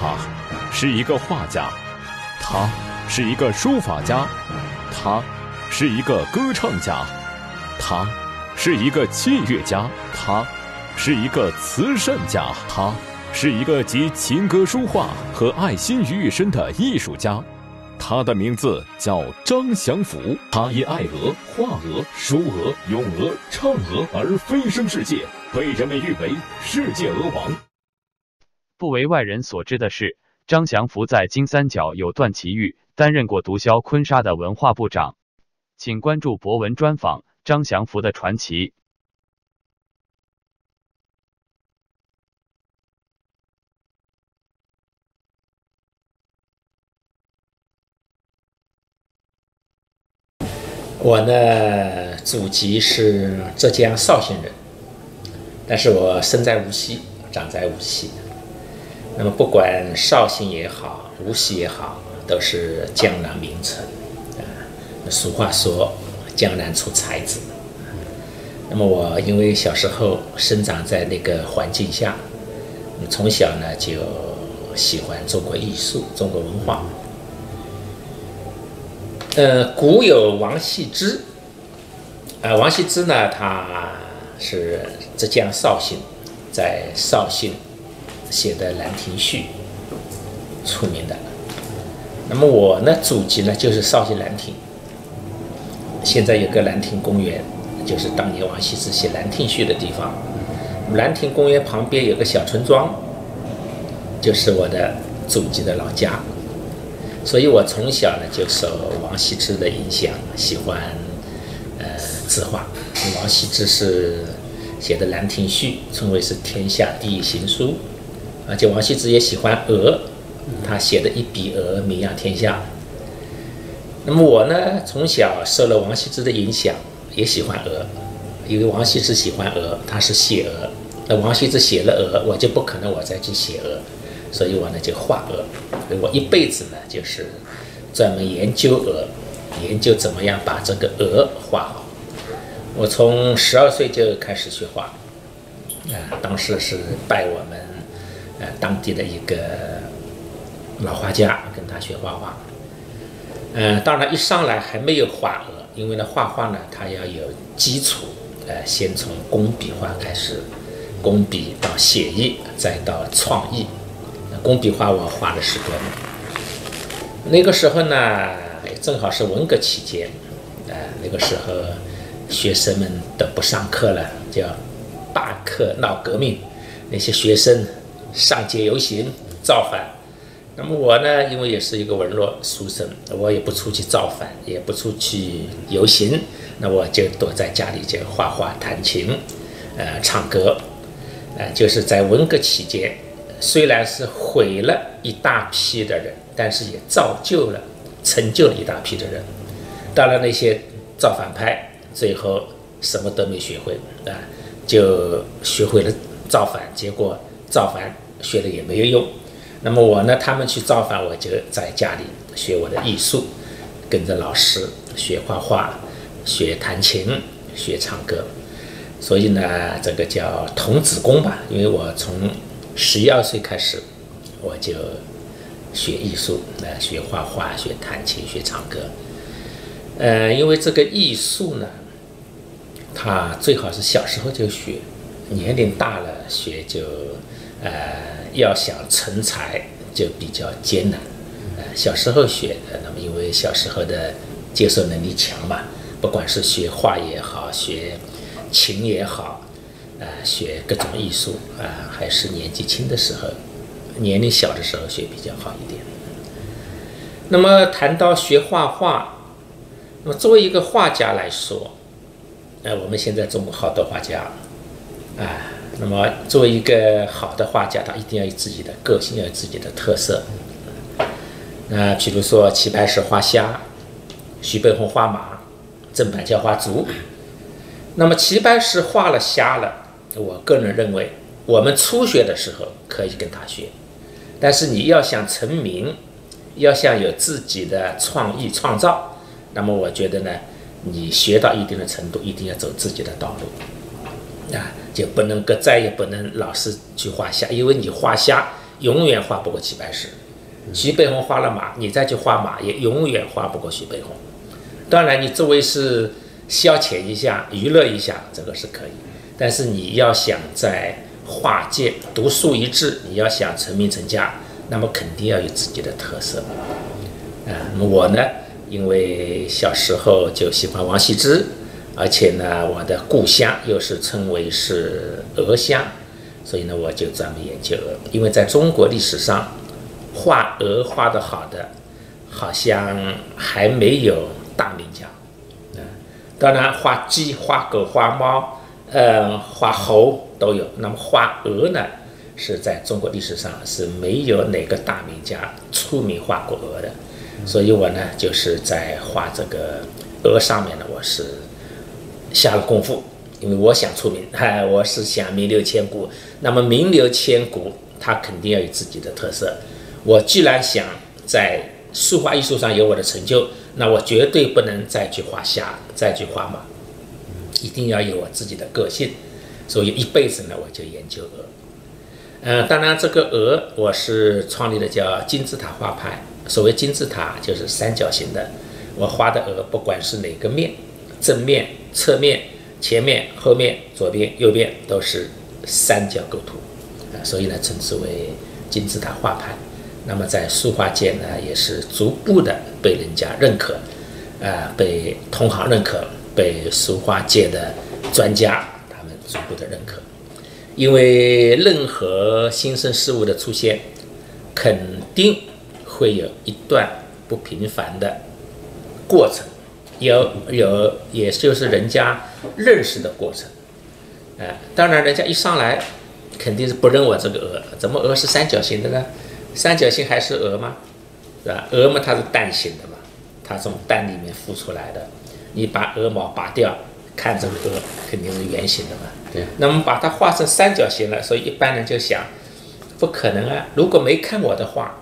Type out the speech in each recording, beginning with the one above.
他是一个画家，他是一个书法家，他是一个歌唱家，他是一个器乐家，他是一个慈善家，他是一个集琴歌书画和爱心于一身的艺术家。他的名字叫张祥福，他以爱鹅、画鹅、书鹅、咏鹅、唱鹅而飞升世界，被人们誉为世界鹅王。不为外人所知的是，张祥福在金三角有段奇遇，担任过毒枭坤沙的文化部长。请关注博文专访张祥福的传奇。我呢，祖籍是浙江绍兴人，但是我生在无锡，长在无锡。那么不管绍兴也好，无锡也好，都是江南名城啊。俗话说“江南出才子”。那么我因为小时候生长在那个环境下，从小呢就喜欢中国艺术、中国文化。呃，古有王羲之，啊，王羲之呢，他是浙江绍兴，在绍兴写的《兰亭序》出名的。那么我呢，祖籍呢就是绍兴兰亭，现在有个兰亭公园，就是当年王羲之写《兰亭序》的地方。兰亭公园旁边有个小村庄，就是我的祖籍的老家。所以我从小呢就受王羲之的影响，喜欢呃字画。王羲之是写的《兰亭序》，称为是天下第一行书。而且王羲之也喜欢鹅，他写的一笔鹅名扬天下。那么我呢，从小受了王羲之的影响，也喜欢鹅，因为王羲之喜欢鹅，他是写鹅。那王羲之写了鹅，我就不可能我再去写鹅。所以我呢就画鹅，我一辈子呢就是专门研究鹅，研究怎么样把这个鹅画好。我从十二岁就开始学画，啊，当时是拜我们呃当地的一个老画家，跟他学画画。嗯，当然一上来还没有画鹅，因为呢画画呢它要有基础，呃，先从工笔画开始，工笔到写意，再到创意。工笔画我画了十多年，那个时候呢，正好是文革期间，呃，那个时候学生们都不上课了，叫罢课闹革命，那些学生上街游行造反。那么我呢，因为也是一个文弱书生，我也不出去造反，也不出去游行，那我就躲在家里就画画、弹琴，呃，唱歌，呃，就是在文革期间。虽然是毁了一大批的人，但是也造就了、成就了一大批的人。当然，那些造反派最后什么都没学会啊，就学会了造反，结果造反学的也没有用。那么我呢，他们去造反，我就在家里学我的艺术，跟着老师学画画、学弹琴、学唱歌。所以呢，这个叫童子功吧，因为我从十一二岁开始，我就学艺术，呃，学画画，学弹琴，学唱歌。呃，因为这个艺术呢，它最好是小时候就学，年龄大了学就，呃，要想成才就比较艰难。呃，小时候学的，那么因为小时候的接受能力强嘛，不管是学画也好，学琴也好。啊，学各种艺术啊，还是年纪轻的时候，年龄小的时候学比较好一点。那么谈到学画画，那么作为一个画家来说，呃，我们现在中国好多画家，啊，那么作为一个好的画家，他一定要有自己的个性，要有自己的特色。那比如说齐白石画虾，徐悲鸿画马，郑板桥画竹。那么齐白石画了虾了。我个人认为，我们初学的时候可以跟他学，但是你要想成名，要想有自己的创意创造，那么我觉得呢，你学到一定的程度，一定要走自己的道路，啊，就不能搁再也不能老是去画虾，因为你画虾永远画不过齐白石。徐悲鸿画了马，你再去画马，也永远画不过徐悲鸿。当然，你作为是消遣一下、娱乐一下，这个是可以。但是你要想在画界独树一帜，你要想成名成家，那么肯定要有自己的特色。啊，那么我呢，因为小时候就喜欢王羲之，而且呢，我的故乡又是称为是鹅乡，所以呢，我就专门研究鹅。因为在中国历史上，画鹅画得好的，好像还没有大名家。嗯，当然画鸡、画狗、画猫，呃，画猴都有。那么画鹅呢，是在中国历史上是没有哪个大名家出名画过鹅的。所以我呢，就是在画这个鹅上面呢，我是下了功夫，因为我想出名，哎，我是想名留千古。那么名留千古，它肯定要有自己的特色。我既然想在书画艺术上有我的成就，那我绝对不能再去画虾，再去画马，一定要有我自己的个性。所以一辈子呢，我就研究鹅。嗯，当然这个鹅，我是创立的叫金字塔画派。所谓金字塔就是三角形的，我画的鹅不管是哪个面，正面、侧面、前面、后面、左边、右边都是三角构图，啊，所以呢称之为金字塔画派。那么在书画界呢，也是逐步的被人家认可，啊，被同行认可，被书画界的专家他们逐步的认可。因为任何新生事物的出现，肯定。会有一段不平凡的过程，有有，也就是人家认识的过程。哎，当然，人家一上来肯定是不认我这个鹅，怎么鹅是三角形的呢？三角形还是鹅吗？是吧？鹅嘛，它是蛋形的嘛，它从蛋里面孵出来的。你把鹅毛拔掉，看这个鹅肯定是圆形的嘛。对。那么把它画成三角形了，所以一般人就想，不可能啊！如果没看我的画。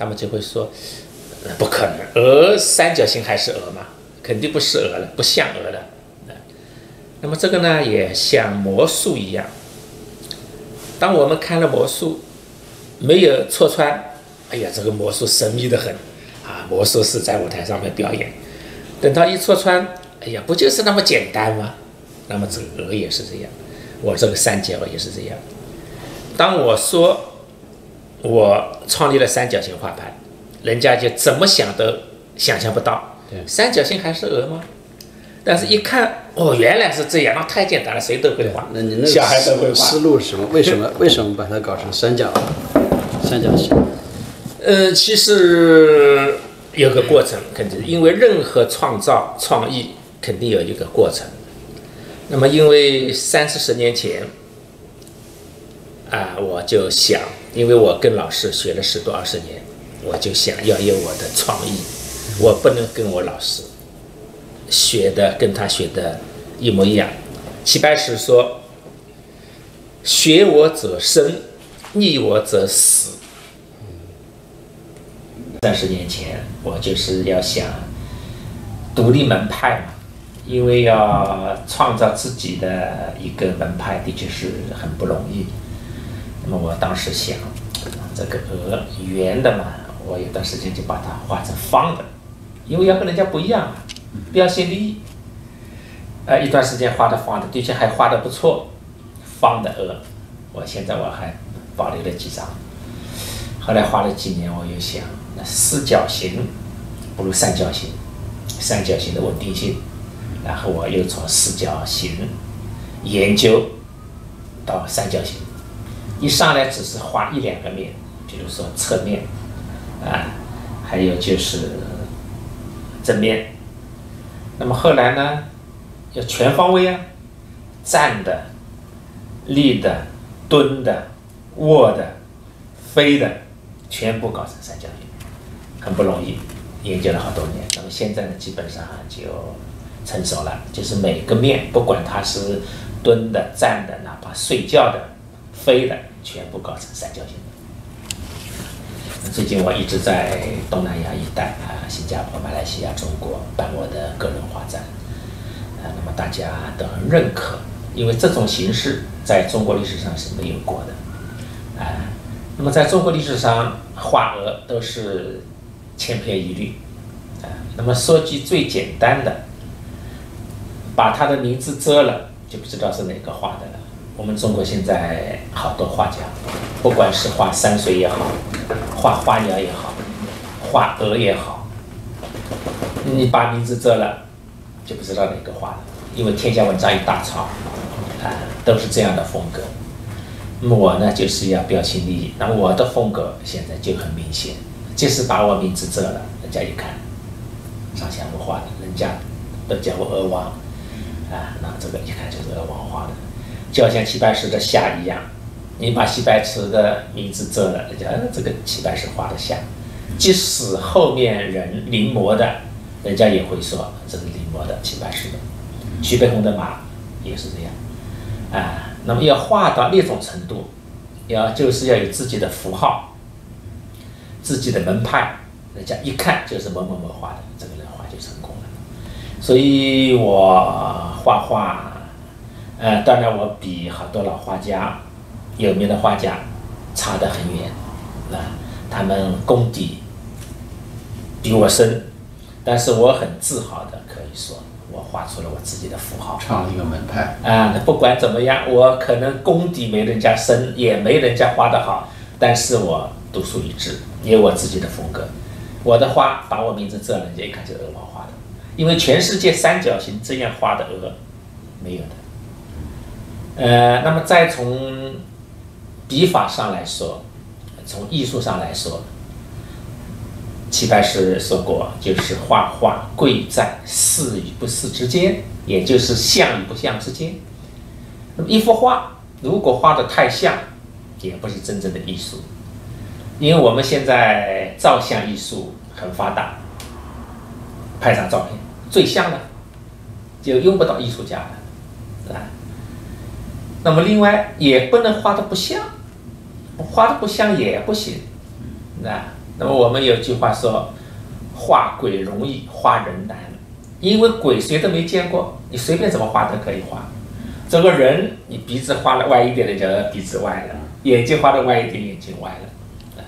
他们就会说，不可能，鹅三角形还是鹅吗？肯定不是鹅了，不像鹅了。那么这个呢，也像魔术一样。当我们看了魔术，没有戳穿，哎呀，这个魔术神秘的很啊！魔术师在舞台上面表演，等到一戳穿，哎呀，不就是那么简单吗？那么这个鹅也是这样，我这个三角也是这样。当我说。我创立了三角形画派，人家就怎么想都想象不到，三角形还是鹅吗？但是一看，哦，原来是这样，那太简单了，谁都会画。那你那小孩都会画。思路是什么？为什么 为什么把它搞成三角三角形？呃，其实有个过程，肯定因为任何创造创意肯定有一个过程。那么，因为三四十年前。啊，我就想，因为我跟老师学了十多二十年，我就想要有我的创意，我不能跟我老师学的跟他学的一模一样。齐白石说：“学我者生，逆我者死。”三十年前，我就是要想独立门派嘛，因为要创造自己的一个门派，的确是很不容易。那么我当时想，这个鹅圆的嘛，我有段时间就把它画成方的，因为要跟人家不一样，标新立异。呃，一段时间画的方的，的确还画的不错，方的鹅，我现在我还保留了几张。后来画了几年，我又想，那四角形不如三角形，三角形的稳定性。然后我又从四角形研究到三角形。一上来只是画一两个面，比如说侧面，啊，还有就是正面。那么后来呢，要全方位啊，站的、立的、蹲的、卧的、飞的，全部搞成三角形，很不容易，研究了好多年。那么现在呢，基本上就成熟了，就是每个面，不管它是蹲的、站的，哪怕睡觉的。飞的全部搞成三角形。最近我一直在东南亚一带啊，新加坡、马来西亚、中国办我的个人画展啊，那么大家都很认可，因为这种形式在中国历史上是没有过的啊。那么在中国历史上画鹅都是千篇一律啊。那么说句最简单的，把他的名字遮了，就不知道是哪个画的了。我们中国现在好多画家，不管是画山水也好，画花鸟也好，画鹅也好，你把名字遮了，就不知道哪个画了，因为天下文章一大抄，啊，都是这样的风格。那么我呢，就是要标新立异。那我的风格现在就很明显，即使把我名字遮了，人家一看，张翔不画的，人家都叫我鹅王，啊，那这个一看就是鹅王画的，就好像齐白石的夏一样，你把齐白石的名字遮了，人家这个齐白石画的像，即使后面人临摹的，人家也会说这是临摹的齐白石的。徐悲鸿的马也是这样，啊。那么要画到那种程度，要就是要有自己的符号，自己的门派，人家一看就是某某某画的，这个人画就成功了。所以我画画，呃，当然我比好多老画家、有名的画家差得很远，啊，他们功底比我深，但是我很自豪的可以说。我画出了我自己的符号，创了一个门派啊！那不管怎么样，我可能功底没人家深，也没人家画的好，但是我独树一帜，有我自己的风格。我的画把我名字遮了，人家一看就是鹅毛画的，因为全世界三角形这样画的鹅没有的。呃，那么再从笔法上来说，从艺术上来说。齐白石说过，就是画画贵在似与不似之间，也就是像与不像之间。那么一幅画如果画的太像，也不是真正的艺术。因为我们现在照相艺术很发达，拍张照片最像的就用不到艺术家了，是吧？那么另外也不能画的不像，画的不像也不行，那。那么我们有句话说，画鬼容易，画人难，因为鬼谁都没见过，你随便怎么画都可以画。这个人，你鼻子画的歪一点的，就鼻子歪了；眼睛画的歪一点，眼睛歪了。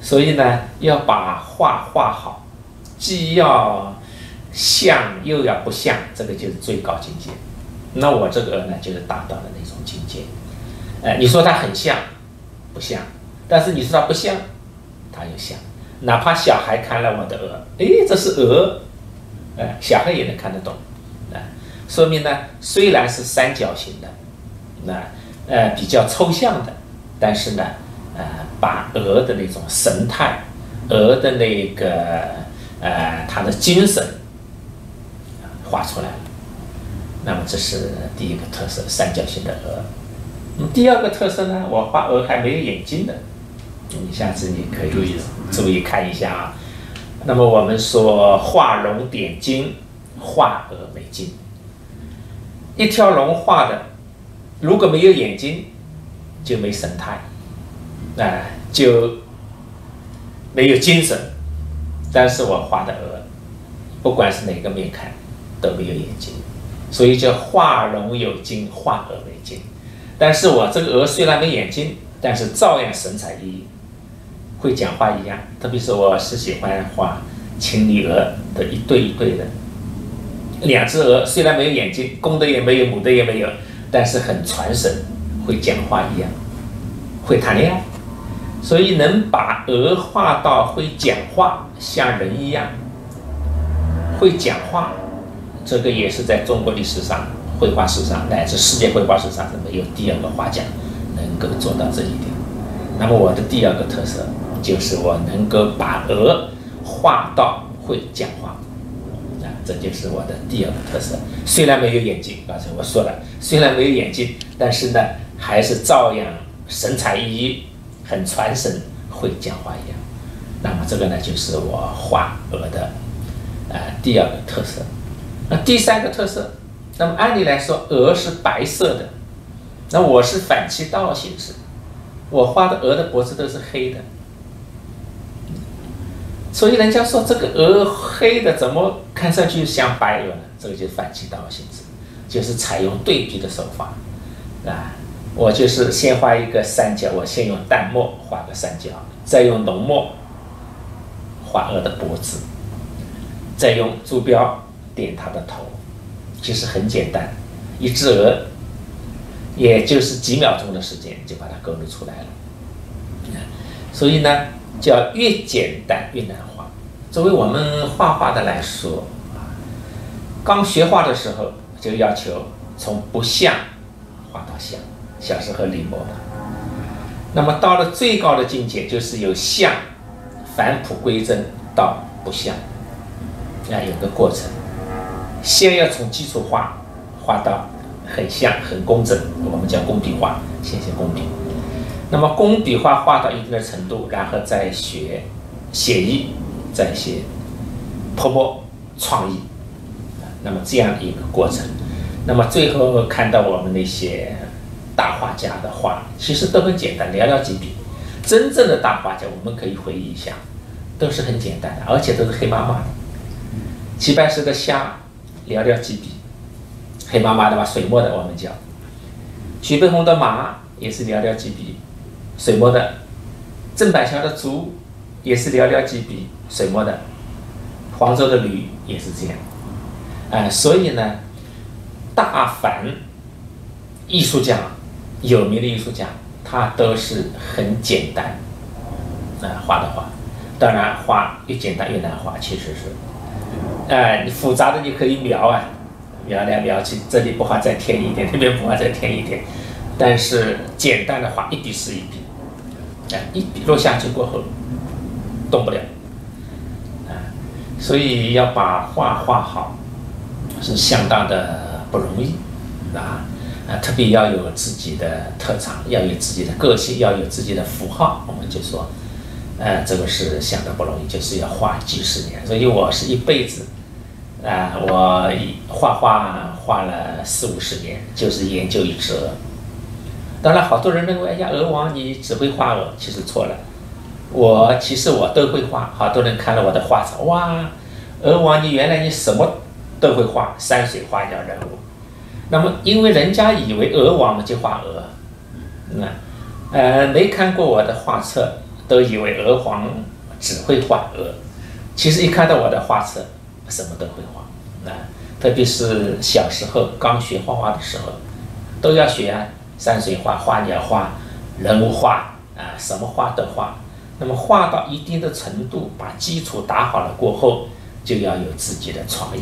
所以呢，要把画画好，既要像又要不像，这个就是最高境界。那我这个呢，就是达到了那种境界。哎，你说它很像，不像；但是你说它不像。它又像，哪怕小孩看了我的鹅，哎，这是鹅，哎，小孩也能看得懂，啊，说明呢，虽然是三角形的，那呃比较抽象的，但是呢，呃，把鹅的那种神态，鹅的那个呃它的精神画出来了。那么这是第一个特色，三角形的鹅。第二个特色呢，我画鹅还没有眼睛的。你下次你可以注意注意看一下啊。那么我们说画龙点睛，画鹅没睛。一条龙画的，如果没有眼睛，就没神态，啊，就没有精神。但是我画的鹅，不管是哪个面看，都没有眼睛，所以叫画龙有睛，画鹅没睛。但是我这个鹅虽然没眼睛，但是照样神采奕奕。会讲话一样，特别是我是喜欢画青泥鹅的一对一对的，两只鹅虽然没有眼睛，公的也没有，母的也没有，但是很传神，会讲话一样，会谈恋爱，所以能把鹅画到会讲话，像人一样，会讲话，这个也是在中国历史上、绘画史上乃至世界绘画史上是没有第二个画家能够做到这一点。那么我的第二个特色。就是我能够把鹅画到会讲话，啊，这就是我的第二个特色。虽然没有眼睛，刚才我说了，虽然没有眼睛，但是呢，还是照样神采奕奕，很传神，会讲话一样。那么这个呢，就是我画鹅的，呃，第二个特色。那第三个特色，那么按理来说，鹅是白色的，那我是反其道行之，我画的鹅的脖子都是黑的。所以人家说这个鹅黑的怎么看上去像白鹅呢？这个就是反其道行之，就是采用对比的手法，啊，我就是先画一个三角，我先用淡墨画个三角，再用浓墨画鹅的脖子，再用朱标点它的头，其实很简单，一只鹅，也就是几秒钟的时间就把它勾勒出来了。所以呢，叫越简单越难画。作为我们画画的来说，刚学画的时候就要求从不像画到像，小时候临摹的。那么到了最高的境界，就是由像返璞归真到不像，啊，有个过程。先要从基础画画到很像、很工整，我们叫工笔画，先写工笔。那么工笔画画到一定的程度，然后再学写意，再写泼墨创意，那么这样的一个过程。那么最后看到我们那些大画家的画，其实都很简单，寥寥几笔。真正的大画家，我们可以回忆一下，都是很简单的，而且都是黑麻麻的。齐白石的虾，寥寥几笔，黑麻麻的吧，水墨的我们叫。徐悲鸿的马也是寥寥几笔。水墨的，郑板桥的竹也是寥寥几笔水墨的，黄州的驴也是这样，哎，所以呢，大凡艺术家，有名的艺术家，他都是很简单，啊，画的画，当然画越简单越难画，其实是，哎，你复杂的你可以描啊，描来描去，这里不画再添一点，那边不画再添一点，但是简单的画一笔是一笔。一笔落下去过后，动不了，啊，所以要把画画好，是相当的不容易，啊，啊，特别要有自己的特长，要有自己的个性，要有自己的符号，我们就说，呃，这个是相当不容易，就是要画几十年。所以我是一辈子，啊，我画画画了四五十年，就是研究一只鹅。当然，好多人认为，哎呀，鹅王你只会画鹅，其实错了。我其实我都会画。好多人看了我的画册，哇，鹅王你原来你什么都会画，山水画鸟人物。那么，因为人家以为鹅王就画鹅，那呃没看过我的画册，都以为鹅王只会画鹅。其实一看到我的画册，什么都会画。啊，特别是小时候刚学画画的时候，都要学啊。山水画、花鸟画、人物画啊，什么画都画。那么画到一定的程度，把基础打好了过后，就要有自己的创意。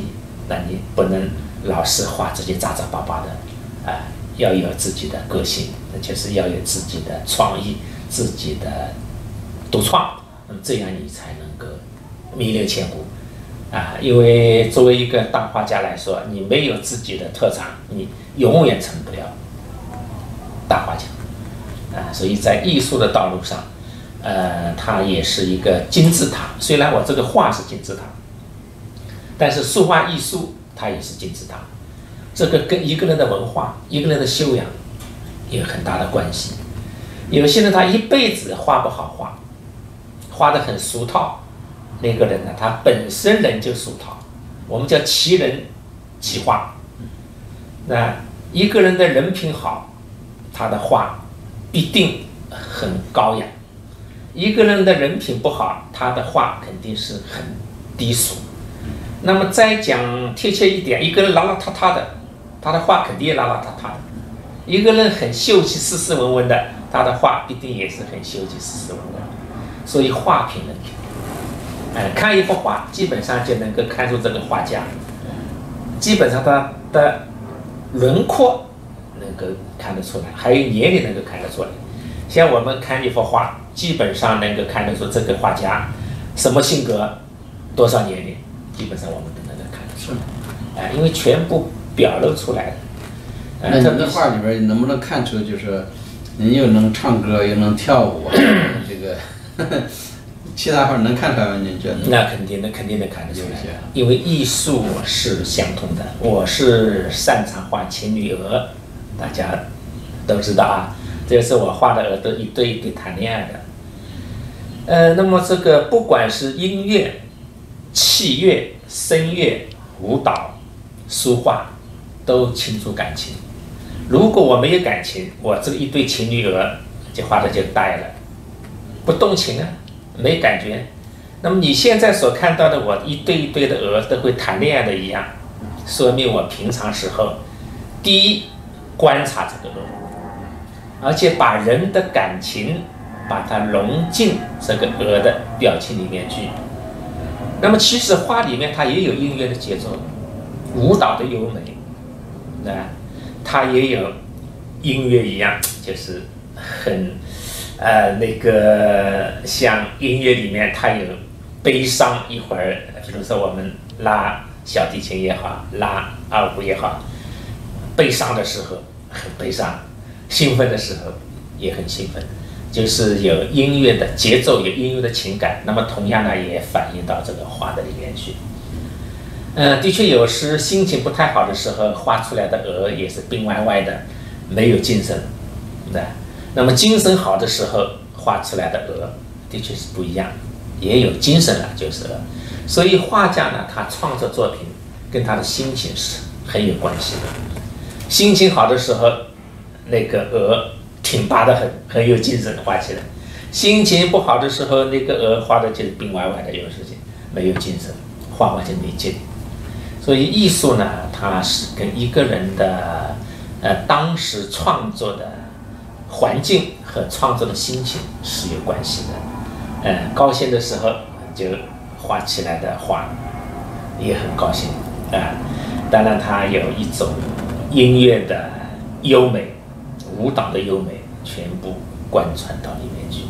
那你不能老是画这些杂杂巴巴的，啊，要有自己的个性，那就是要有自己的创意、自己的独创。那么这样你才能够名留千古啊！因为作为一个大画家来说，你没有自己的特长，你永远成不了。大画家，啊，所以在艺术的道路上，呃，它也是一个金字塔。虽然我这个画是金字塔，但是书画艺术它也是金字塔。这个跟一个人的文化、一个人的修养有很大的关系。有些人他一辈子画不好画，画的很俗套，那个人呢，他本身人就俗套，我们叫奇人奇画。那一个人的人品好。他的画必定很高雅。一个人的人品不好，他的画肯定是很低俗。那么再讲贴切一点，一个人邋邋遢遢的，他的画肯定也邋邋遢遢的。一个人很秀气、斯斯文文的，他的画必定也是很秀气、斯斯文文。所以画品能品，哎，看一幅画，基本上就能够看出这个画家，基本上他的轮廓。能够看得出来，还有年龄能够看得出来。像我们看一幅画，基本上能够看得出这个画家什么性格，多少年龄，基本上我们都能够看得出来。哎，因为全部表露出来了。那你的画里边能不能看出，就是你又能唱歌又能跳舞，这个 其他画能看出来吗？您觉得？那肯定，那肯定能看得出来。因为艺术是相通的，我是擅长画情侣鹅。大家都知道啊，这是我画的鹅，都一对一对谈恋爱的。呃，那么这个不管是音乐、器乐、声乐、舞蹈、书画，都倾注感情。如果我没有感情，我这个一对情侣鹅就画的就呆了，不动情啊，没感觉。那么你现在所看到的我一对一对的鹅都会谈恋爱的一样，说明我平常时候，第一观察这个鹅，而且把人的感情把它融进这个鹅的表情里面去。那么其实画里面它也有音乐的节奏，舞蹈的优美，啊。它也有音乐一样，就是很呃那个像音乐里面它有悲伤一会儿，比如说我们拉小提琴也好，拉二胡也好，悲伤的时候很悲伤，兴奋的时候也很兴奋，就是有音乐的节奏，有音乐的情感。那么同样呢，也反映到这个画的里面去。嗯，的确，有时心情不太好的时候，画出来的鹅也是病歪歪的，没有精神，对那么精神好的时候画出来的鹅，的确是不一样，也有精神了，就是了。所以画家呢，他创作作品跟他的心情是很有关系的。心情好的时候，那个鹅挺拔的很，很有精神，画起来；心情不好的时候，那个鹅画的就是病歪歪的，有时间没有精神，画画就没劲。所以艺术呢，它是跟一个人的呃当时创作的环境和创作的心情是有关系的。呃，高兴的时候就画起来的画也很高兴啊。当然，它有一种音乐的优美、舞蹈的优美，全部贯穿到里面去。